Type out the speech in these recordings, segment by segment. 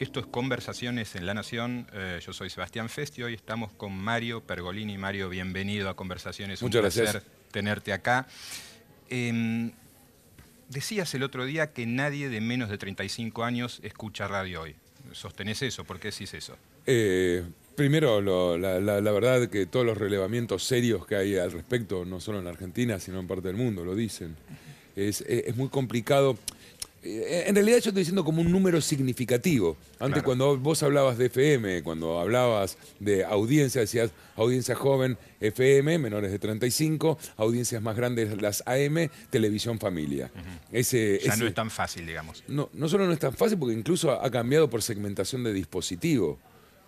Esto es Conversaciones en La Nación. Eh, yo soy Sebastián Festi. Hoy estamos con Mario Pergolini. Mario, bienvenido a Conversaciones. Muchas Un placer gracias. tenerte acá. Em, decías el otro día que nadie de menos de 35 años escucha radio hoy. ¿Sostenés eso? ¿Por qué decís eso? Eh, primero, lo- la, la- la verdad que todos los relevamientos serios que hay al respecto, no solo en Argentina, sino en parte del mundo, lo dicen. Es, es- es muy complicado. Eh, En realidad yo estoy diciendo como un número significativo. Antes Claro. cuando vos hablabas de FM, cuando hablabas de audiencia, decías audiencia joven, FM, menores de 35, audiencias más grandes, las AM, televisión familia. Ese, Ya ese- no es tan fácil, digamos. No, no solo no es tan fácil, porque incluso ha cambiado por segmentación de dispositivo.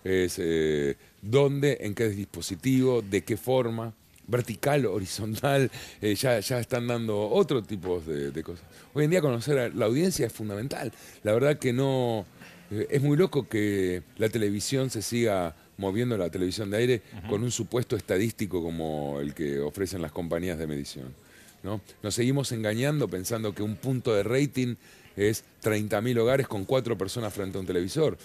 Es eh, dónde, en qué dispositivo, de qué forma, vertical, horizontal, eh, ya, ya están dando otro tipo de, de cosas. Hoy en día conocer a la audiencia es fundamental. La verdad que no... eh, es muy loco que la televisión se siga moviendo, la televisión de aire, con un supuesto estadístico como el que ofrecen las compañías de medición. ¿no? Nos seguimos engañando pensando que un punto de rating es 30.000 hogares con cuatro personas frente a un televisor.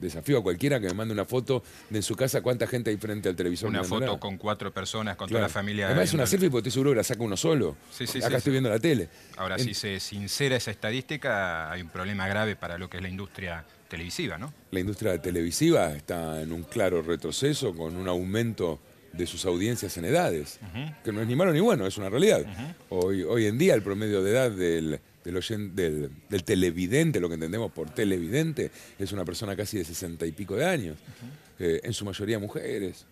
Desafío a cualquiera que me mande una foto de en su casa cuánta gente hay frente al televisor. Una foto con cuatro personas, con Claro. toda la familia. Además es una selfie porque estoy seguro que la saca uno solo. Sí, sí, Acá sí, estoy viendo la tele. Ahora, En- si se sincera esa estadística, hay un problema grave para lo que es la industria televisiva, ¿no? La industria televisiva está en un claro retroceso con un aumento de sus audiencias en edades, que no es ni malo ni bueno, es una realidad. hoy, hoy en día el promedio de edad del, del, oyen- del- del televidente, lo que entendemos por televidente, es una persona casi de sesenta y pico de años, eh, en su mayoría mujeres.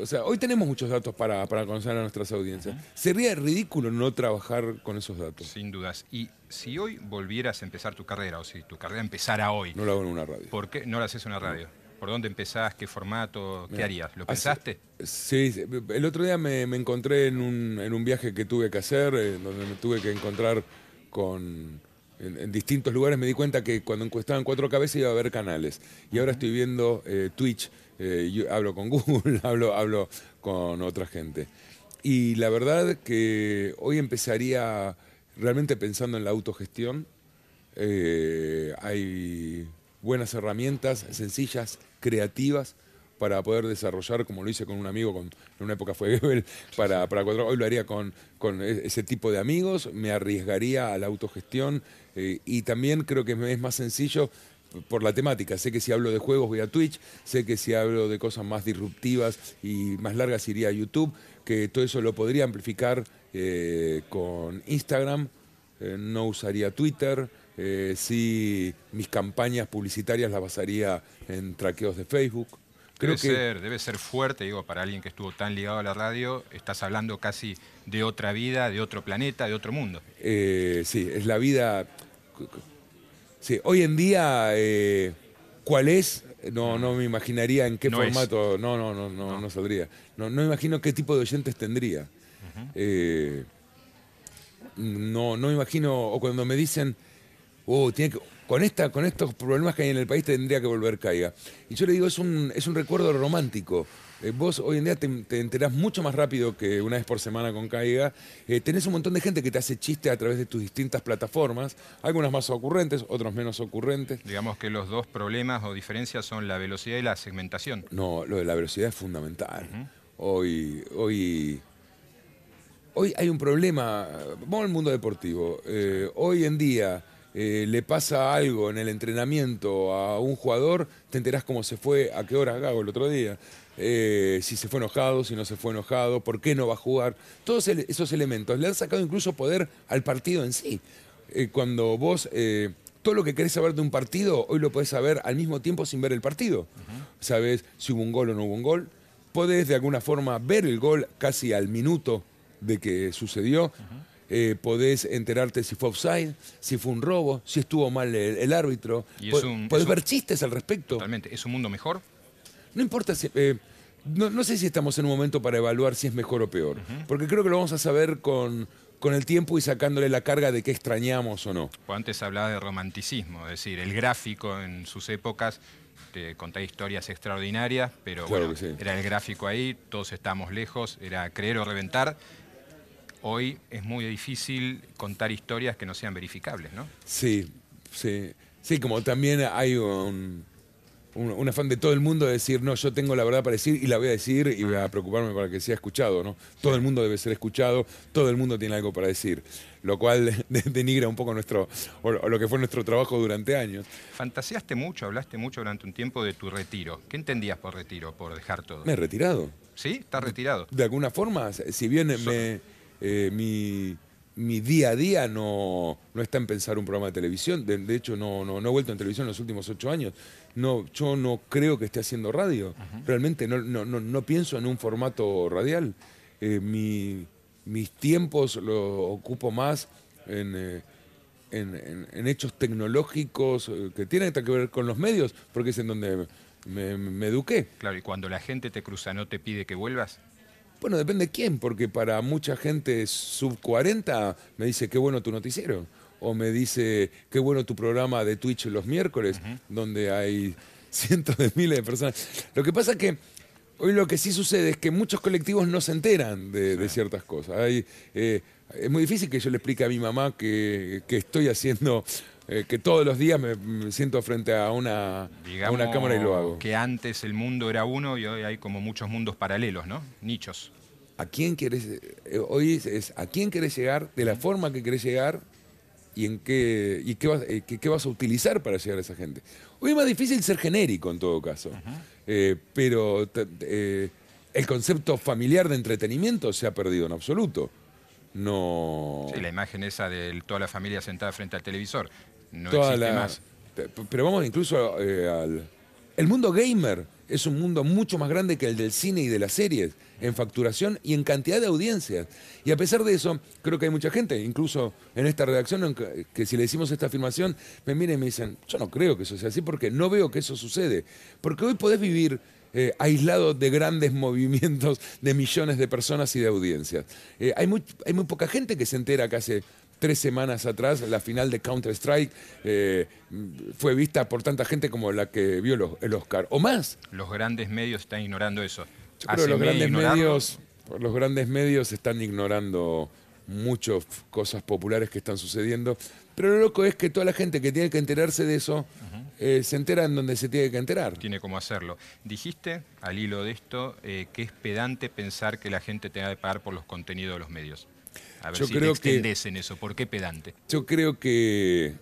O sea, hoy tenemos muchos datos para, para conocer a nuestras audiencias. Sería ridículo no trabajar con esos datos. Sin dudas. Y si hoy volvieras a empezar tu carrera, o si tu carrera empezara hoy, No lo hago en una radio. ¿por qué no lo haces en una radio? ¿Por dónde empezás? ¿Qué formato? ¿Qué Mira, harías? ¿Lo pensaste? Sí, sí. el otro día me, me encontré en un, en un viaje que tuve que hacer, eh, donde me tuve que encontrar con... En, distintos lugares me di cuenta que cuando encuestaban cuatro cabezas iba a haber canales. Y ahora estoy viendo eh, Twitch, eh, hablo con Google, hablo, hablo con otra gente. Y la verdad que hoy empezaría realmente pensando en la autogestión. Eh, hay buenas herramientas, sencillas, creativas, para poder desarrollar, como lo hice con un amigo, con, en una época fue Gebel, para, para cuatro- hoy lo haría con, con e- ese tipo de amigos, me arriesgaría a la autogestión eh, y también creo que me es más sencillo por la temática. Sé que si hablo de juegos voy a Twitch, sé que si hablo de cosas más disruptivas y más largas iría a YouTube, que todo eso lo podría amplificar eh, con Instagram, eh, no usaría Twitter, eh, sí mis campañas publicitarias las basaría en traqueos de Facebook. Creo debe, que ser, debe ser fuerte, digo, para alguien que estuvo tan ligado a la radio, estás hablando casi de otra vida, de otro planeta, de otro mundo. eh, sí, es la vida. Sí, hoy en día, eh, ¿cuál es? No, no me imaginaría en qué No es. formato. No, no, no, no, no saldría. No, no imagino qué tipo de oyentes tendría. Eh, no, no me imagino, o cuando me dicen, oh, tiene que, con, esta, con estos problemas que hay en el país tendría que volver caiga. Y yo le digo, es un, es un recuerdo romántico. Eh, vos hoy en día te, te enterás mucho más rápido que una vez por semana con Caiga. Eh, tenés un montón de gente que te hace chiste a través de tus distintas plataformas, algunas más ocurrentes, otras menos ocurrentes. Digamos que los dos problemas o diferencias son la velocidad y la segmentación. No, lo de la velocidad es fundamental. Hoy, hoy, hoy hay un problema. Vamos al mundo deportivo. Eh, hoy en día eh, le pasa algo en el entrenamiento a un jugador, te enterás cómo se fue, a qué hora Gago el otro día, eh, si se fue enojado, si no se fue enojado, por qué no va a jugar. Todos esos elementos le han sacado incluso poder al partido en sí. Eh, cuando vos todo lo que querés saber de un partido, hoy lo podés saber al mismo tiempo sin ver el partido. Sabés si hubo un gol o no hubo un gol. Podés de alguna forma ver el gol casi al minuto de que sucedió. Eh, podés enterarte si fue offside, si fue un robo, si estuvo mal el, el árbitro. Y es un- podés es un- ver chistes al respecto. Totalmente. ¿Es un mundo mejor? No importa si. eh, no, no sé si estamos en un momento para evaluar si es mejor o peor, porque creo que lo vamos a saber con, con el tiempo y sacándole la carga de que extrañamos o no. Antes hablaba de romanticismo, es decir, el gráfico en sus épocas te contaba historias extraordinarias, pero Claro bueno, sí. era el gráfico ahí, todos estábamos lejos, era creer o reventar. Hoy es muy difícil contar historias que no sean verificables, ¿no? Sí, sí. Sí, como también hay un, un, un afán de todo el mundo de decir, no, yo tengo la verdad para decir y la voy a decir y voy a preocuparme para que sea escuchado, ¿no? Todo el mundo debe ser escuchado, todo el mundo tiene algo para decir, lo cual de- denigra un poco nuestro, o, o lo que fue nuestro trabajo durante años. Fantaseaste mucho, hablaste mucho durante un tiempo de tu retiro. ¿Qué entendías por retiro, por dejar todo? Me he retirado. ¿Sí? ¿Estás retirado? De alguna forma, si bien me, eh, mi, mi día a día no, no está en pensar un programa de televisión, de, de hecho no, no, no he vuelto en televisión en los últimos ocho años, no, yo no creo que esté haciendo radio, realmente no, no, no, no pienso en un formato radial. Eh, mi- mis tiempos los ocupo más en... eh, en, en- en hechos tecnológicos que tienen que ver con los medios, porque es en donde me, me eduqué. Claro, y cuando la gente te cruza, ¿no te pide que vuelvas? Bueno, depende quién, porque para mucha gente sub 40 me dice qué bueno tu noticiero. O me dice qué bueno tu programa de Twitch los miércoles, donde hay cientos de miles de personas. Lo que pasa es que hoy lo que sí sucede es que muchos colectivos no se enteran de, de ciertas cosas. Hay, eh, es muy difícil que yo le explique a mi mamá que, que estoy haciendo, eh, que todos los días me, me siento frente a una, a Digamos una cámara y lo hago. que antes el mundo era uno y hoy hay como muchos mundos paralelos, ¿no? Nichos. ¿A quién querés, eh, hoy es, es a quién querés llegar, de la forma que querés llegar y en qué, y qué, vas, eh, qué- qué vas a utilizar para llegar a esa gente? Hoy es más difícil ser genérico en todo caso, Eh, pero el concepto familiar de entretenimiento se ha perdido en absoluto. No. Sí, la imagen esa de toda la familia sentada frente al televisor. No toda existe la- más. Pe- Pero vamos incluso eh, al... El mundo gamer es un mundo mucho más grande que el del cine y de las series, en facturación y en cantidad de audiencias. Y a pesar de eso, creo que hay mucha gente, incluso en esta redacción, que, si le decimos esta afirmación, me miran y me dicen, yo no creo que eso sea así porque no veo que eso sucede. Porque hoy podés vivir eh, aislado de grandes movimientos de millones de personas y de audiencias. Eh, hay, muy, hay muy poca gente que se entera que hace tres semanas atrás la final de Counter-Strike eh, fue vista por tanta gente como la que vio los- el Oscar, o más. Los grandes medios están ignorando eso. Yo creo que los Haceme grandes ignorarlo. medios, los grandes medios están ignorando muchas cosas populares que están sucediendo. Pero lo loco es que toda la gente que tiene que enterarse de eso eh, se entera en donde se tiene que enterar. Tiene cómo hacerlo. Dijiste, al hilo de esto, eh, que es pedante pensar que la gente tenga que pagar por los contenidos de los medios. A ver Yo si creo te que- en eso. ¿Por qué pedante? Yo creo que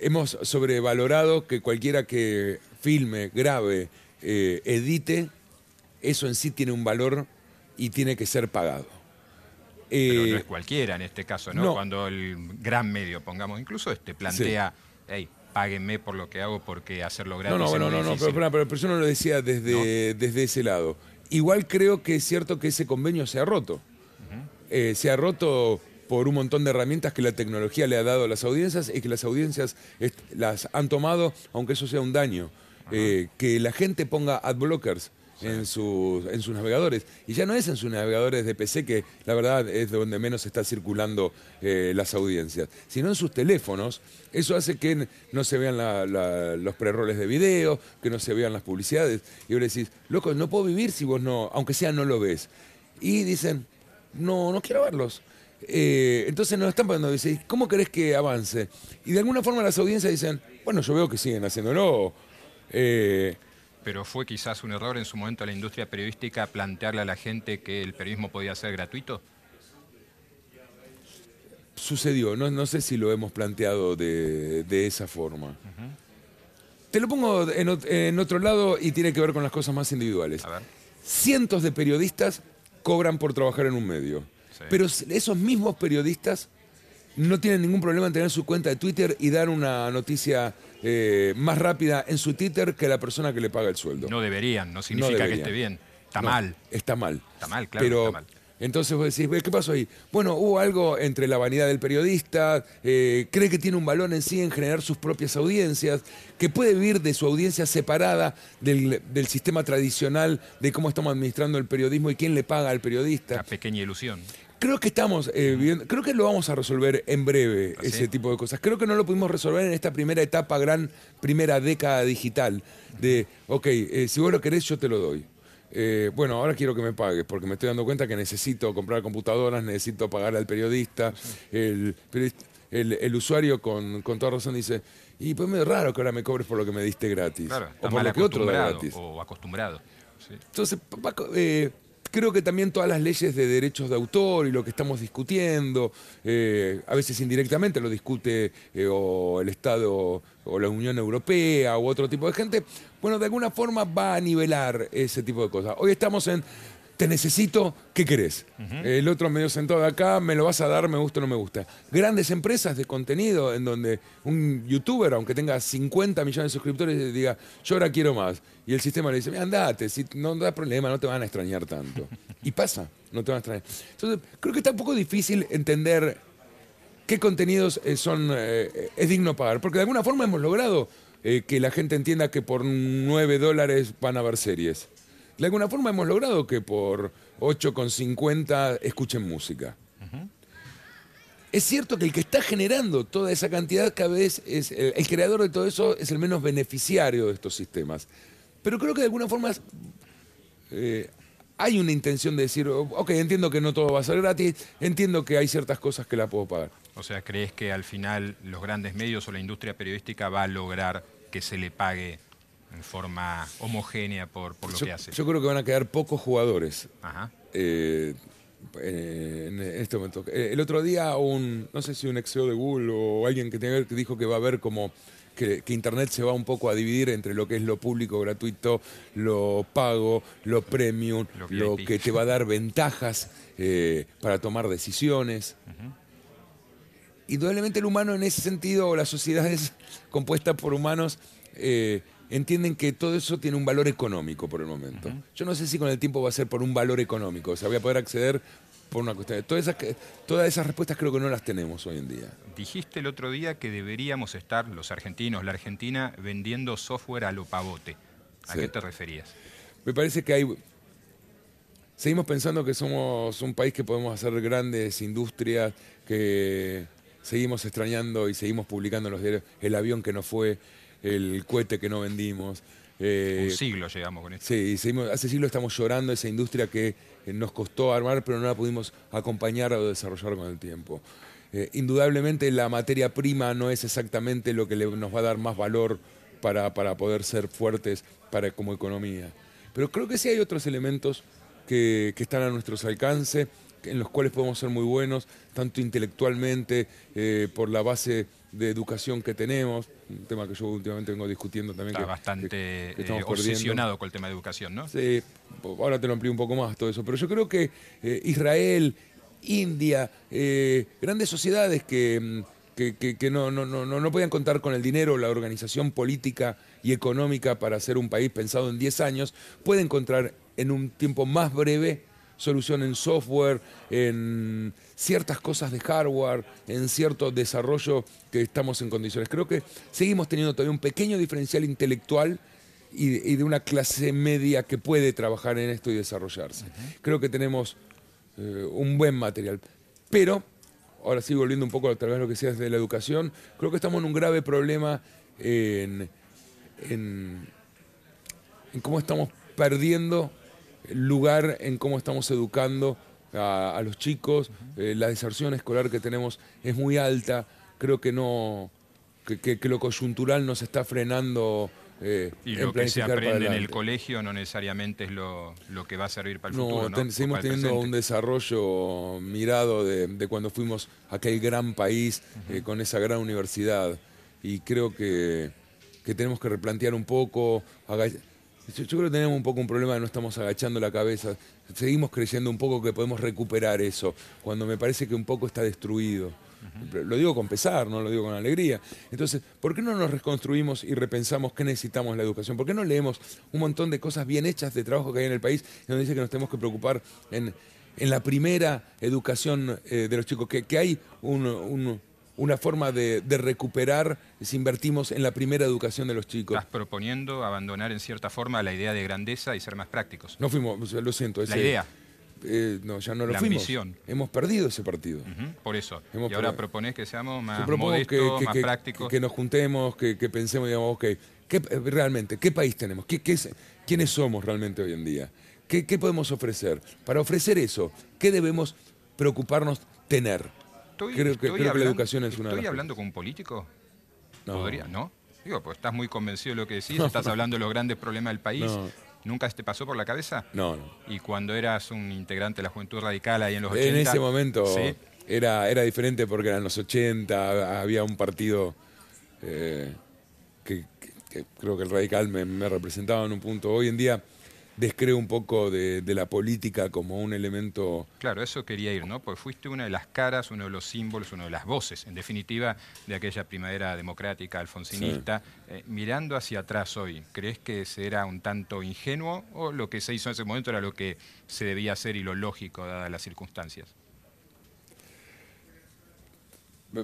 hemos sobrevalorado que cualquiera que filme, grabe, eh, edite, eso en sí tiene un valor y tiene que ser pagado. Pero Eh, no es cualquiera en este caso, ¿no? no. Cuando el gran medio, pongamos, incluso este plantea, hey, páguenme por lo que hago porque hacerlo gratis No, no, bueno, no, no, pero, difícil". pero- pero- pero yo no lo decía desde, desde ese lado. Igual creo que es cierto que ese convenio se ha roto. Eh, se ha roto por un montón de herramientas que la tecnología le ha dado a las audiencias y que las audiencias las han tomado, aunque eso sea un daño. Eh, que la gente ponga adblockers en, sus, en sus navegadores. Y ya no es en sus navegadores de PC, que la verdad es donde menos está circulando eh, las audiencias, sino en sus teléfonos. Eso hace que no se vean la- la- los preroles de video, que no se vean las publicidades. Y vos le decís, loco, no puedo vivir si vos no, aunque sea no lo ves. Y dicen, no, no quiero verlos. Eh, entonces nos están pagando, dice, ¿cómo querés que avance? Y de alguna forma las audiencias dicen, bueno, yo veo que siguen haciéndolo. Eh, Pero fue quizás un error en su momento a la industria periodística plantearle a la gente que el periodismo podía ser gratuito. sucedió, no, no sé si lo hemos planteado de, de esa forma. Te lo pongo en, en otro lado y tiene que ver con las cosas más individuales. A ver. Cientos de periodistas cobran por trabajar en un medio, Sí. pero esos mismos periodistas no tienen ningún problema en tener su cuenta de Twitter y dar una noticia eh, más rápida en su Twitter que la persona que le paga el sueldo. No deberían, no significa que deberían. esté bien. Está No, mal. Está mal. Está mal, claro Pero, está mal. Entonces vos decís, ¿qué pasó ahí? Bueno, hubo algo entre la vanidad del periodista, eh, cree que tiene un valor en sí en generar sus propias audiencias, que puede vivir de su audiencia separada del, del sistema tradicional de cómo estamos administrando el periodismo y quién le paga al periodista. Una pequeña ilusión. Creo que estamos eh, viviendo- creo que lo vamos a resolver en breve, ¿Ah, sí? ese tipo de cosas. Creo que no lo pudimos resolver en esta primera etapa, gran primera década digital, de, ok, eh, si vos lo querés, yo te lo doy. Eh, bueno, ahora quiero que me pagues, porque me estoy dando cuenta que necesito comprar computadoras, necesito pagar al periodista. El, periodista- el- el usuario con, con toda razón dice, y pues medio raro que ahora me cobres por lo que me diste gratis. Claro, o por lo que otro da acostumbrado gratis. o acostumbrado. sí. Entonces, eh, creo que también todas las leyes de derechos de autor y lo que estamos discutiendo, eh, a veces indirectamente lo discute eh, el Estado o la Unión Europea u otro tipo de gente, bueno, de alguna forma va a nivelar ese tipo de cosas. Hoy estamos en, te necesito, ¿qué querés? El otro medio sentado de acá, me lo vas a dar, me gusta o no me gusta. Grandes empresas de contenido en donde un youtuber, aunque tenga 50 millones de suscriptores, diga, yo ahora quiero más. Y el sistema le dice, "Mira, andate, si no da problema, no te van a extrañar tanto. Y pasa, no te van a extrañar. Entonces, creo que está un poco difícil entender qué contenidos eh, son eh, es digno pagar. Porque de alguna forma hemos logrado eh, que la gente entienda que por 9 dólares van a ver series. De alguna forma hemos logrado que por 8,50 escuchen música. Es cierto que el que está generando toda esa cantidad cada vez es el, el creador de todo eso es el menos beneficiario de estos sistemas. Pero creo que de alguna forma eh, hay una intención de decir, ok, entiendo que no todo va a ser gratis, entiendo que hay ciertas cosas que la puedo pagar. O sea, ¿crees que al final los grandes medios o la industria periodística va a lograr que se le pague en forma homogénea por, por lo Yo, que hace? yo creo que van a quedar pocos jugadores Ajá. eh, eh, en este momento. Eh, El otro día un, no sé si un ex CEO de Google o alguien que, tenga, que dijo que va a haber como que, que Internet se va un poco a dividir entre lo que es lo público, gratuito, lo pago, lo premium, Lo que te va a dar ventajas eh, para tomar decisiones. Indudablemente el humano en ese sentido, o las sociedades compuestas por humanos, eh, entienden que todo eso tiene un valor económico por el momento. Yo no sé si con el tiempo va a ser por un valor económico, o sea, voy a poder acceder por una cuestión. Todas esas, todas esas respuestas creo que no las tenemos hoy en día. Dijiste el otro día que deberíamos estar, los argentinos, la Argentina, vendiendo software a lo pavote. ¿A Sí. qué te referías? Me parece que hay. Seguimos pensando que somos un país que podemos hacer grandes industrias, que seguimos extrañando y seguimos publicando en los diarios el avión que no fue, el cohete que no vendimos. eh, Un siglo llegamos con esto. Sí, seguimos- hace siglos estamos llorando esa industria que eh, nos costó armar, pero no la pudimos acompañar o desarrollar con el tiempo. Eh, indudablemente la materia prima no es exactamente lo que le- nos va a dar más valor para, para poder ser fuertes para, como economía. Pero creo que sí hay otros elementos que, que están a nuestros alcances, que- en los cuales podemos ser muy buenos, tanto intelectualmente, eh, por la base de educación que tenemos, un tema que yo últimamente vengo discutiendo también. Está que- bastante que- que eh, perdiendo. obsesionado con el tema de educación, ¿no? Sí, ahora te lo amplío un poco más todo eso, pero yo creo que eh, Israel, India, eh, grandes sociedades que, mm, que, no, no, no no podían contar con el dinero, la organización política y económica para ser un país pensado en 10 años, puede encontrar en un tiempo más breve solución en software, en ciertas cosas de hardware, en cierto desarrollo que estamos en condiciones. Creo que seguimos teniendo todavía un pequeño diferencial intelectual y de, de una clase media que puede trabajar en esto y desarrollarse. Creo que tenemos eh, un buen material. Pero, ahora sí volviendo un poco a tal vez lo que decías de la educación, creo que estamos en un grave problema en, en, en cómo estamos perdiendo lugar en cómo estamos educando a, a los chicos. Eh, la deserción escolar que tenemos es muy alta. Creo que no que, que- que lo coyuntural nos está frenando eh, Y lo que se aprende en el colegio no necesariamente es lo, lo que va a servir para el No, futuro, ¿no? ten- seguimos teniendo presente. un desarrollo mirado de, de cuando fuimos a aquel gran país eh, con esa gran universidad. Y creo que, que tenemos que replantear un poco. Yo, creo que tenemos un poco un problema de no estamos agachando la cabeza. Seguimos creyendo un poco que podemos recuperar eso, cuando me parece que un poco está destruido. Lo digo con pesar, no lo digo con alegría. Entonces, ¿por qué no nos reconstruimos y repensamos qué necesitamos en la educación? ¿Por qué no leemos un montón de cosas bien hechas de trabajo que hay en el país donde dice que nos tenemos que preocupar en, en la primera educación eh, de los chicos, que, que hay un- un- una forma de, de recuperar si invertimos en la primera educación de los chicos. Estás proponiendo abandonar en cierta forma la idea de grandeza y ser más prácticos. No fuimos, lo siento. La idea. eh, no, ya no lo La fuimos. ambición. Hemos perdido ese partido. Por eso. Hemos y ahora pro- proponés que seamos más modestos, que, más que- prácticos. que nos juntemos, que, pensemos, digamos, ok, ¿qué, realmente, ¿qué país tenemos? ¿Qué, qué es- ¿Quiénes somos realmente hoy en día? ¿Qué, qué podemos ofrecer? Para ofrecer eso, ¿qué debemos preocuparnos tener? Estoy- creo que- estoy creo que la hablando- educación es una de ¿Estoy hablando con un político? No. ¿Podría? ¿No? Digo, pues estás muy convencido de lo que decís, estás hablando de los grandes problemas del país. No. ¿Nunca te pasó por la cabeza? No, no. Y cuando eras un integrante de la Juventud Radical ahí en los 80... En ese momento ¿sí? era, era diferente porque eran los 80, había un partido eh, que, que- que creo que el radical me, me representaba en un punto. Hoy en día descreo un poco de, de la política como un elemento... Claro, eso quería ir, ¿no? Porque fuiste una de las caras, uno de los símbolos, una de las voces, en definitiva, de aquella primavera democrática alfonsinista. Eh, mirando hacia atrás hoy, ¿crees que se era un tanto ingenuo o lo que se hizo en ese momento era lo que se debía hacer y lo lógico, dadas las circunstancias?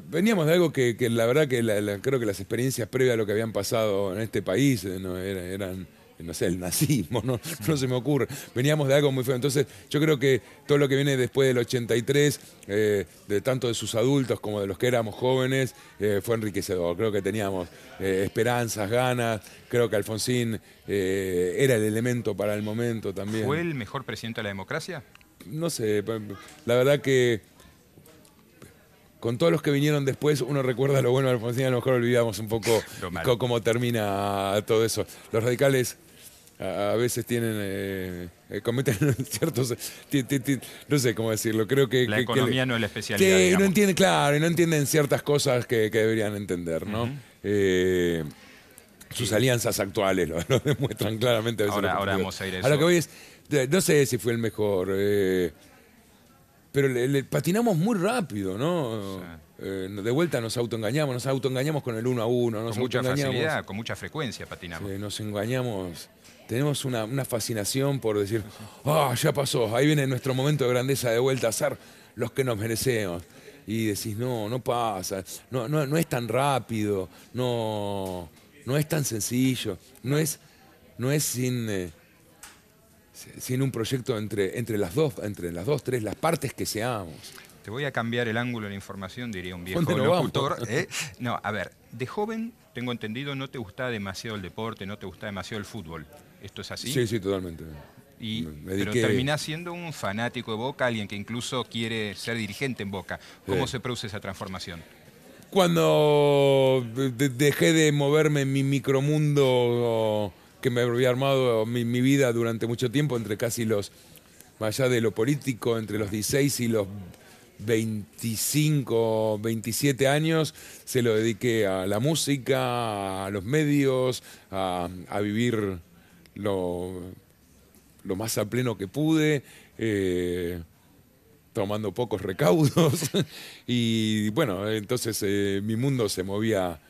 Veníamos de algo que, que la verdad que la- la- creo que las experiencias previas a lo que habían pasado en este país eh, no, era- eran, no sé, el nazismo, no, no se me ocurre. Veníamos de algo muy feo. Entonces yo creo que todo lo que viene después del 83, eh, de tanto de sus adultos como de los que éramos jóvenes, eh, fue enriquecedor. Creo que teníamos eh, esperanzas, ganas. Creo que Alfonsín eh, era el elemento para el momento también. ¿Fue el mejor presidente de la democracia? No sé, la verdad que con todos los que vinieron después, uno recuerda lo bueno de Alfonsín, a lo mejor olvidamos un poco cómo termina todo eso. Los radicales a, a veces tienen, eh, eh, cometen ciertos, ti- ti- ti- no sé cómo decirlo, creo que... La que- economía no es la especialidad, no entienden, claro, y no entienden ciertas cosas que, que deberían entender, ¿no? Eh, sus alianzas actuales lo, lo demuestran claramente. a veces Ahora- ahora vamos a ir a eso. que voy es, no sé si fue el mejor, eh, pero le, le patinamos muy rápido, ¿no? Sí. Eh, de vuelta nos autoengañamos, nos autoengañamos con el uno a uno, nos Con mucha facilidad, con mucha frecuencia patinamos. Sí, nos engañamos. Tenemos una, una fascinación por decir, ah, ya pasó, ahí viene nuestro momento de grandeza de vuelta a ser los que nos merecemos. Y decís, no, no pasa, no, no, no es tan rápido, no, no es tan sencillo, no es, no es sin, eh, sin un proyecto entre, entre las dos, entre las dos, tres, las partes que seamos. Te voy a cambiar el ángulo de la información, diría un viejo. ¿eh? No, a ver, de joven, tengo entendido, no te gustaba demasiado el deporte, no te gustaba demasiado el fútbol. ¿Esto es así? Sí, sí, totalmente. Y, pero terminás siendo un fanático de Boca, alguien que incluso quiere ser dirigente en Boca. ¿Cómo Sí. se produce esa transformación? Cuando de- de- dejé de moverme en mi micromundo que me había armado mi, mi vida durante mucho tiempo, entre casi los, más allá de lo político, entre los 16 y los 25, 27 años, se lo dediqué a la música, a los medios, a, vivir lo, lo más a pleno que pude. eh, tomando pocos recaudos y bueno, entonces eh, mi mundo se movía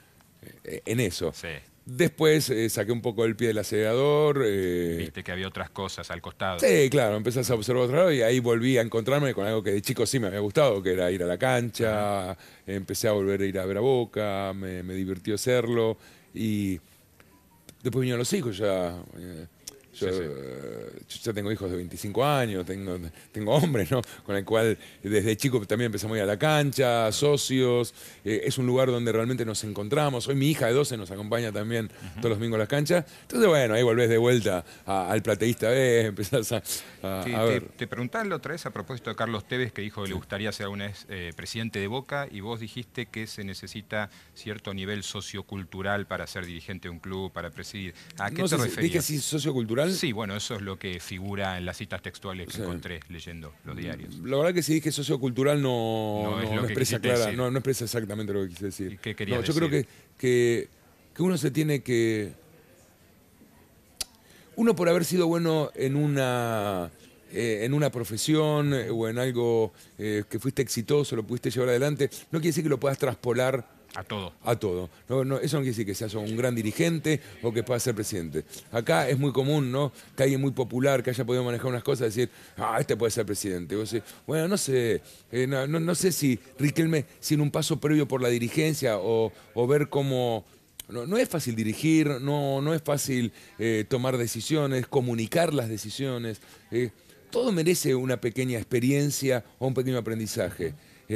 eh, en eso. Sí. Después eh, saqué un poco el pie del acelerador. eh, Viste que había otras cosas al costado. Sí, claro, empezás a observar otro lado y ahí volví a encontrarme con algo que de chico sí me había gustado, que era ir a la cancha, empecé a volver a ir a ver a Boca, me, me divirtió hacerlo y después vinieron los hijos, ya... eh, yo, Sí, sí. eh, yo ya tengo hijos de 25 años, tengo, tengo hombres, ¿no? Con el cual desde chico también empezamos a ir a la cancha, socios. eh, es un lugar donde realmente nos encontramos. Hoy mi hija de 12 nos acompaña también todos los domingos a la cancha. Entonces, bueno, ahí volvés de vuelta a- al plateísta B, empezás a, a- Te, a te, ver. te preguntaba la otra vez a propósito de Carlos Tevez, que dijo que le gustaría ser alguna vez eh, presidente de Boca, y vos dijiste que se necesita cierto nivel sociocultural para ser dirigente de un club, para presidir. ¿A qué No te sé referías? dije si sociocultural. Sí, bueno, eso es lo que figura en las citas textuales que Sí. encontré leyendo los diarios. La verdad que si dije sociocultural no, No no, no expresa clara, no, no expresa exactamente lo que quise decir. ¿Y qué yo creo que, que, que uno se tiene que. Uno por haber sido bueno en una eh, en una profesión eh, o en algo eh, que fuiste exitoso, lo pudiste llevar adelante, no quiere decir que lo puedas traspolar A todo. A todo. No, no, eso no quiere decir que seas un gran dirigente o que puedas ser presidente. Acá es muy común, ¿no? Que alguien muy popular que haya podido manejar unas cosas, decir, ah, este puede ser presidente. bueno, no sé, eh, no, sé si Riquelme, sin un paso previo por la dirigencia o, ver cómo. No, es fácil dirigir, no, no es fácil eh, tomar decisiones, comunicar las decisiones. Eh, todo merece una pequeña experiencia o un pequeño aprendizaje.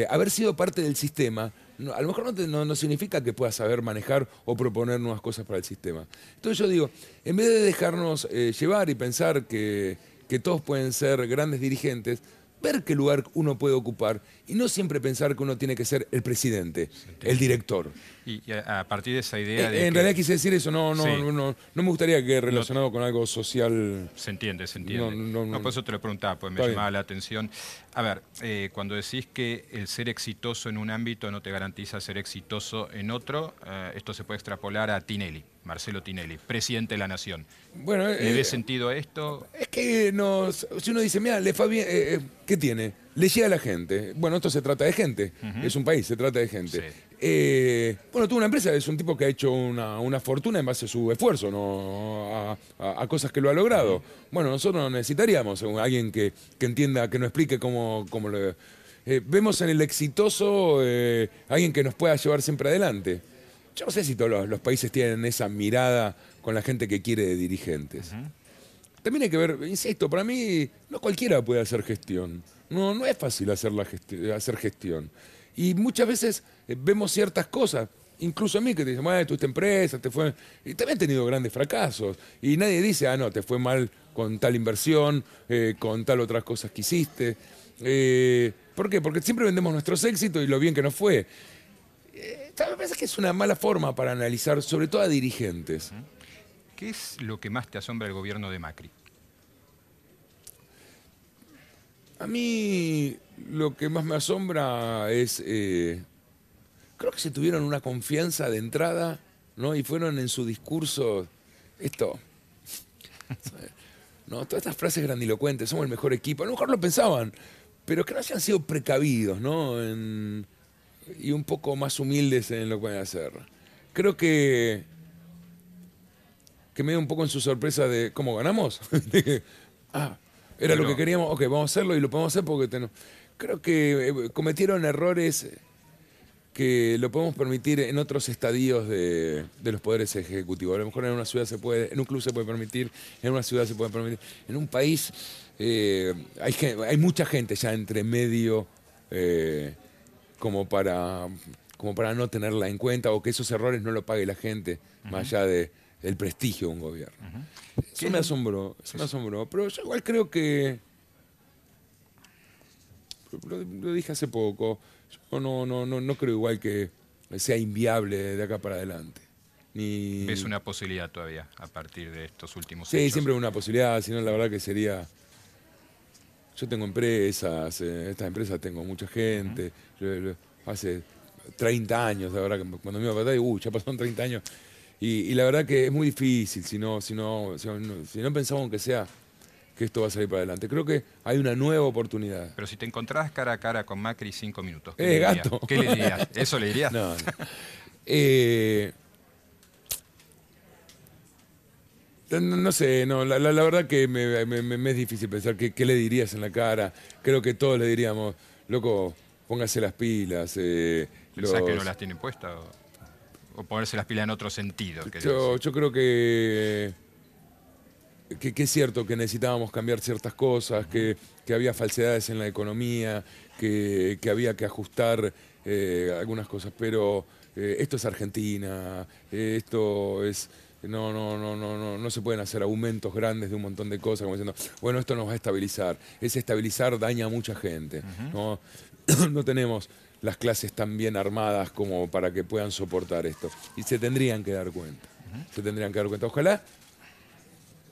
haber sido parte del sistema a lo mejor no, no, significa que puedas saber manejar o proponer nuevas cosas para el sistema. Entonces yo digo, en vez de dejarnos eh, llevar y pensar que, que todos pueden ser grandes dirigentes, ver qué lugar uno puede ocupar y no siempre pensar que uno tiene que ser el presidente, el director. Y, a partir de esa idea de. En realidad quise decir eso, no, no, no, no, me gustaría que relacionado con algo social. Se entiende, se entiende. No, por eso te lo preguntaba, pues me llamaba la atención. A ver, eh, cuando decís que el ser exitoso en un ámbito no te garantiza ser exitoso en otro, eh, esto se puede extrapolar a Tinelli. Marcelo Tinelli, presidente de la Nación. Bueno, ¿Le eh, sentido a esto? Es que nos, si uno dice, mira, le fue bien, eh, ¿qué tiene? Le llega a la gente. Bueno, esto se trata de gente. Es un país, se trata de gente. Eh, bueno, tuvo una empresa, es un tipo que ha hecho una, fortuna en base a su esfuerzo, ¿no? a, cosas que lo ha logrado. Bueno, nosotros necesitaríamos alguien que, entienda, que nos explique cómo, cómo lo... vemos en el exitoso alguien que nos pueda llevar siempre adelante. Yo no sé si todos los, países tienen esa mirada con la gente que quiere de dirigentes. También hay que ver, insisto, para mí no cualquiera puede hacer gestión. No, no es fácil hacer, la hacer gestión. Y muchas veces eh, vemos ciertas cosas, incluso a mí que te dicen, bueno, esta empresa, te fue... Y también he tenido grandes fracasos. Y nadie dice, ah, no, te fue mal con tal inversión, eh, con tal otras cosas que hiciste. Eh, ¿Por qué? Porque siempre vendemos nuestros éxitos y lo bien que nos fue. Me parece que es una mala forma para analizar, sobre todo a dirigentes. ¿Qué es lo que más te asombra del gobierno de Macri? A mí lo que más me asombra es, eh, creo que se tuvieron una confianza de entrada, ¿no? Y fueron en su discurso, esto, ¿no? Todas estas frases grandilocuentes, somos el mejor equipo, a lo mejor lo pensaban, pero que no hayan sido precavidos, ¿no? En, y un poco más humildes en lo que pueden hacer. Creo que que me dio un poco en su sorpresa de cómo ganamos. ah, era lo que queríamos, ok, vamos a hacerlo y lo podemos hacer porque tenemos... Creo que eh, cometieron errores que lo podemos permitir en otros estadios de, los poderes ejecutivos. A lo mejor en una ciudad se puede, en un club se puede permitir, en una ciudad se puede permitir. En un país eh, hay, hay mucha gente ya entre medio eh, como para, como para no tenerla en cuenta o que esos errores no lo pague la gente, más allá de, del prestigio de un gobierno. Eso me asombró, eso me asombró. Pero yo igual creo que, lo, dije hace poco, yo no, no, no, no creo igual que sea inviable de acá para adelante. Ni... ¿Ves una posibilidad todavía a partir de estos últimos Sí, siempre una posibilidad, si no la verdad que sería yo tengo empresas, en estas empresas tengo mucha gente. hace 30 años, la verdad, cuando me iba a pasar, uy, ya pasaron 30 años. Y, la verdad que es muy difícil si no, si no, si no, pensamos que sea que esto va a salir para adelante. Creo que hay una nueva oportunidad. Pero si te encontrás cara a cara con Macri cinco minutos, ¿qué, eh, gato. ¿Qué le dirías? ¿Eso le dirías? No, no. Eh, No, sé, no, la, verdad que me, es difícil pensar qué, le dirías en la cara. Creo que todos le diríamos, loco, póngase las pilas. Eh, ¿Pensás que no las tiene puestas? O, ponerse las pilas en otro sentido? Yo, yo, creo que, que, es cierto que necesitábamos cambiar ciertas cosas, que, había falsedades en la economía, que, había que ajustar eh, algunas cosas, pero eh, esto es Argentina, eh, esto es no, no, no, no, no, no se pueden hacer aumentos grandes de un montón de cosas, como diciendo, bueno, esto nos va a estabilizar. Ese estabilizar daña a mucha gente. ¿no? no tenemos las clases tan bien armadas como para que puedan soportar esto. Y se tendrían que dar cuenta. Se tendrían que dar cuenta. Ojalá,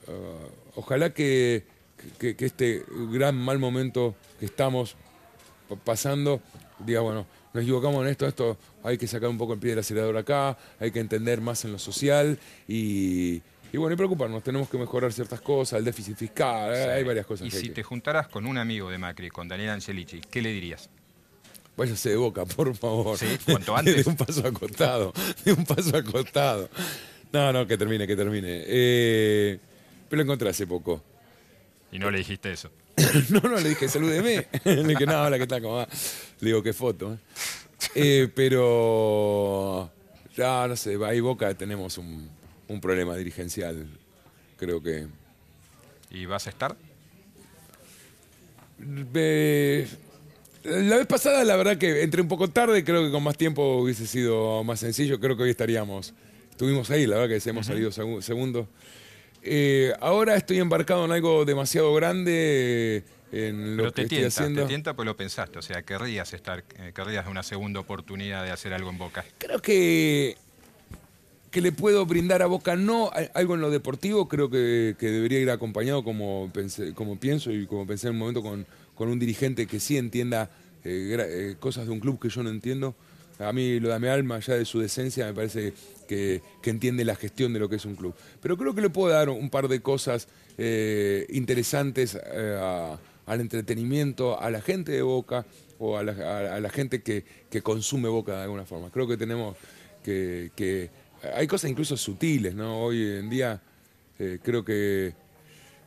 uh, ojalá que, que, este gran mal momento que estamos pasando, diga, bueno, nos equivocamos en esto, esto hay que sacar un poco el pie del acelerador acá, hay que entender más en lo social y, bueno, y preocuparnos, tenemos que mejorar ciertas cosas, el déficit fiscal, hay varias cosas. Y si te juntaras con un amigo de Macri, con Daniel Angelici, ¿qué le dirías? váyase de boca, por favor. Sí, cuanto antes. De un paso acostado, de un paso acostado. No, no, que termine, que termine. Eh, pero lo encontré hace poco. Y no le dijiste eso. no, no, le dije, salúdeme. le dije, no, hola, ¿qué tal? ¿Cómo va? Le digo, qué foto. eh. Eh, pero, ya, no sé, ahí Boca tenemos un, un problema dirigencial. Creo que ¿Y vas a estar? Eh, la vez pasada, la verdad que entré un poco tarde, creo que con más tiempo hubiese sido más sencillo, creo que hoy estaríamos, estuvimos ahí, la verdad que hemos salido segu- segundo. Eh, ahora estoy embarcado en algo demasiado grande eh, en lo Pero que te estoy tienta, haciendo. te tienta pues lo pensaste, o sea, querrías estar, eh, querrías una segunda oportunidad de hacer algo en Boca. Creo que, que le puedo brindar a Boca no algo en lo deportivo, creo que, que debería ir acompañado como, pensé- como pienso y como pensé en un momento con, con un dirigente que sí entienda eh, eh, cosas de un club que yo no entiendo. A mí lo de mi alma, ya de su decencia, me parece que, que entiende la gestión de lo que es un club. Pero creo que le puedo dar un par de cosas eh, interesantes eh, al entretenimiento, a la gente de Boca o a la, gente que, que consume Boca de alguna forma. Creo que tenemos que, hay cosas incluso sutiles, ¿no? Hoy en día eh, creo que-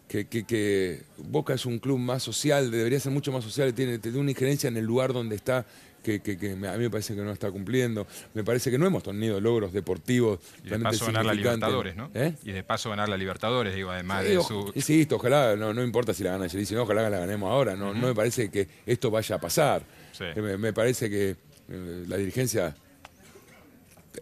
que Boca es un club más social, debería ser mucho más social, tiene, tiene una injerencia en el lugar donde está que, que- que me- a mí me parece que no está cumpliendo. Me parece que no hemos tenido logros deportivos Y de paso ganar la. Libertadores, ¿no? ¿Eh? Y de paso ganar la Libertadores, digo, además Sí, de su... Insisto, ojalá, no, no importa si la gana Chelsea, sino ojalá que la ganemos ahora. No, no me parece que esto vaya a pasar. Sí. Eh, Me, me parece que eh, la dirigencia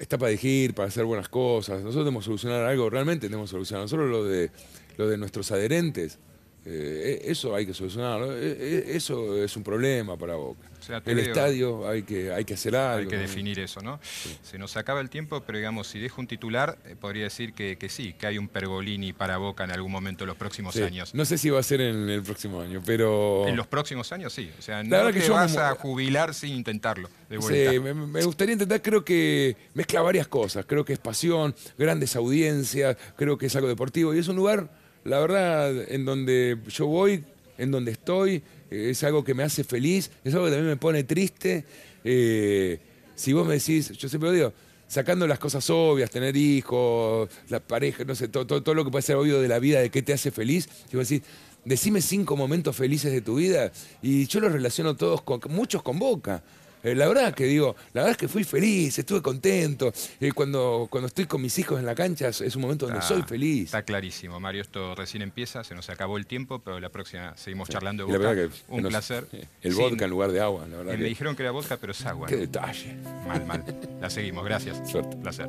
está para dirigir, para hacer buenas cosas. Nosotros tenemos que solucionar algo, realmente tenemos que solucionar. Nosotros lo de, lo de nuestros adherentes, eh, eh, eso hay que solucionarlo. Eh, eh, eso es un problema para Boca. O sea, te El estadio hay que, hay que hacer algo. Hay que definir eso, ¿no? Se nos acaba el tiempo, pero digamos, si dejo un titular, eh, podría decir que, que sí, que hay un Pergolini para Boca en algún momento en los próximos Sí. años. No sé si va a ser en el próximo año, pero... En los próximos años sí. O sea, La no te que yo vas como- a jubilar sin intentarlo. De. Sí, me, me gustaría intentar, creo que mezcla varias cosas. Creo que es pasión, grandes audiencias, creo que es algo deportivo. Y es un lugar, la verdad, en donde yo voy, en donde estoy, eh, es algo que me hace feliz, es algo que también me pone triste. Eh, si vos me decís, yo siempre lo digo, sacando las cosas obvias, tener hijos, la pareja, no sé, todo, todo, todo lo que puede ser obvio de la vida, de qué te hace feliz, y vos decís, decime cinco momentos felices de tu vida, y yo los relaciono todos con, muchos con Boca. Eh, la verdad que digo, la verdad es que fui feliz, estuve contento. Eh, cuando, cuando estoy con mis hijos en la cancha es, es un momento donde Está- soy feliz. Está clarísimo, Mario. Esto recién empieza, se nos acabó el tiempo, pero la próxima seguimos charlando de la verdad que Un nos- placer. El vodka en lugar de agua, la verdad. eh, que- me dijeron que era vodka, pero es agua. qué detalle. Mal, mal. La seguimos, gracias. Suerte. Placer.